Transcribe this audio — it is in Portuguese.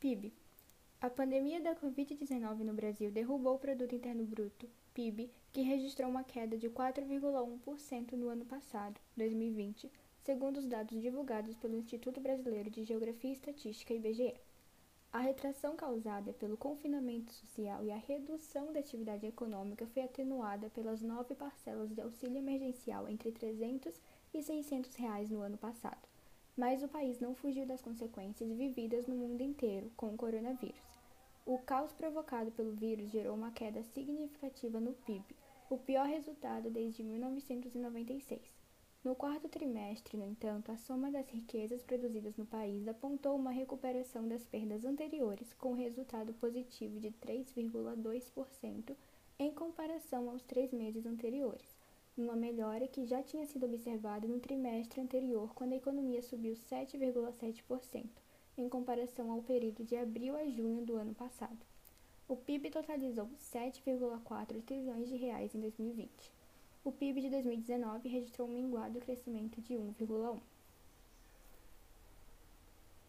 PIB. A pandemia da Covid-19 no Brasil derrubou o produto interno bruto, PIB, que registrou uma queda de 4,1% no ano passado, 2020, segundo os dados divulgados pelo Instituto Brasileiro de Geografia e Estatística IBGE. A retração causada pelo confinamento social e a redução da atividade econômica foi atenuada pelas nove parcelas de auxílio emergencial entre 300 e 600 reais no ano passado. Mas o país não fugiu das consequências vividas no mundo inteiro com o coronavírus. O caos provocado pelo vírus gerou uma queda significativa no PIB, o pior resultado desde 1996. No quarto trimestre, no entanto, a soma das riquezas produzidas no país apontou uma recuperação das perdas anteriores, com resultado positivo de 3,2% em comparação aos três meses anteriores, uma melhora que já tinha sido observada no trimestre anterior, quando a economia subiu 7,7%, em comparação ao período de abril a junho do ano passado. O PIB totalizou 7,4 trilhões de reais em 2020 o PIB de 2019 registrou um minguado crescimento de 1,1.